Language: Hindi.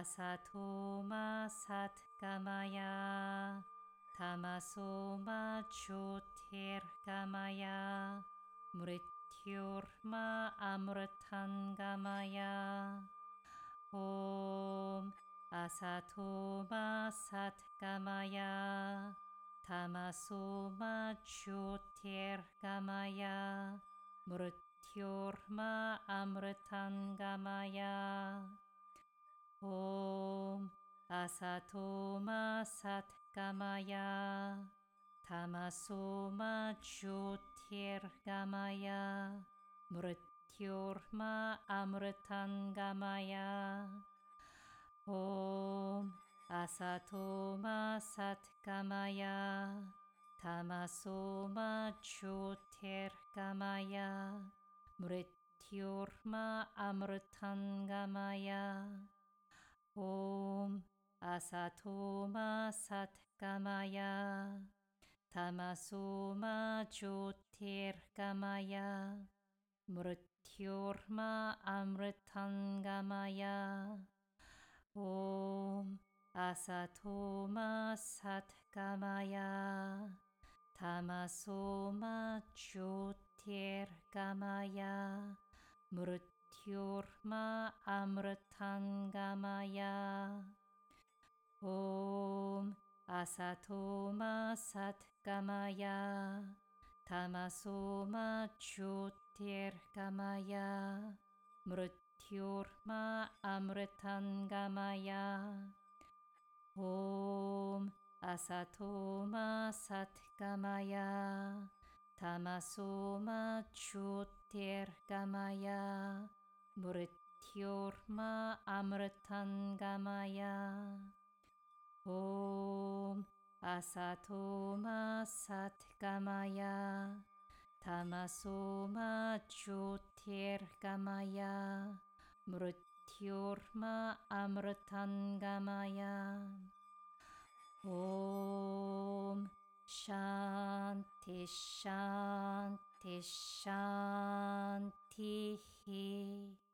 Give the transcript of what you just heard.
Asatoma Satgamaya Tamasoma Jyotirgamaya Mrityurma Amritangamaya Om Asato ma Asatoma Satgamaya Tamasoma Jyotirgamaya Mrityurma Amritangamaya ॐ असथोमा सत्गमय तमसोमा ज्योतिर्गमय मृत्योर्मा अमृतङ्गमय। ॐ असथोमा सत्गमय तमसोमा ज्योतिर्गमय मृत्योर्मा अमृतङ्गमय। 아사토마 사테까마야 타마소마 조테르까마야 무르티오르마 암르탄가마야 옴 아사토마 사테까마야 타마소마 조테르까마야 무르티오르마 암르탄가마야 Mrityurma Amritangamaya Om Asatoma Satgamaya Tamasoma Jyotirgamaya Mrityurma Amritangamaya Om Asatoma Satgamaya Tamasoma Jyotirgamaya ॐ असथो मा सत्कमय तमसो मा ज्योतिर्गमय मृत्योर्मा अमृतङ्गमय। ॐ शान्ति शान्ति शान्तिः।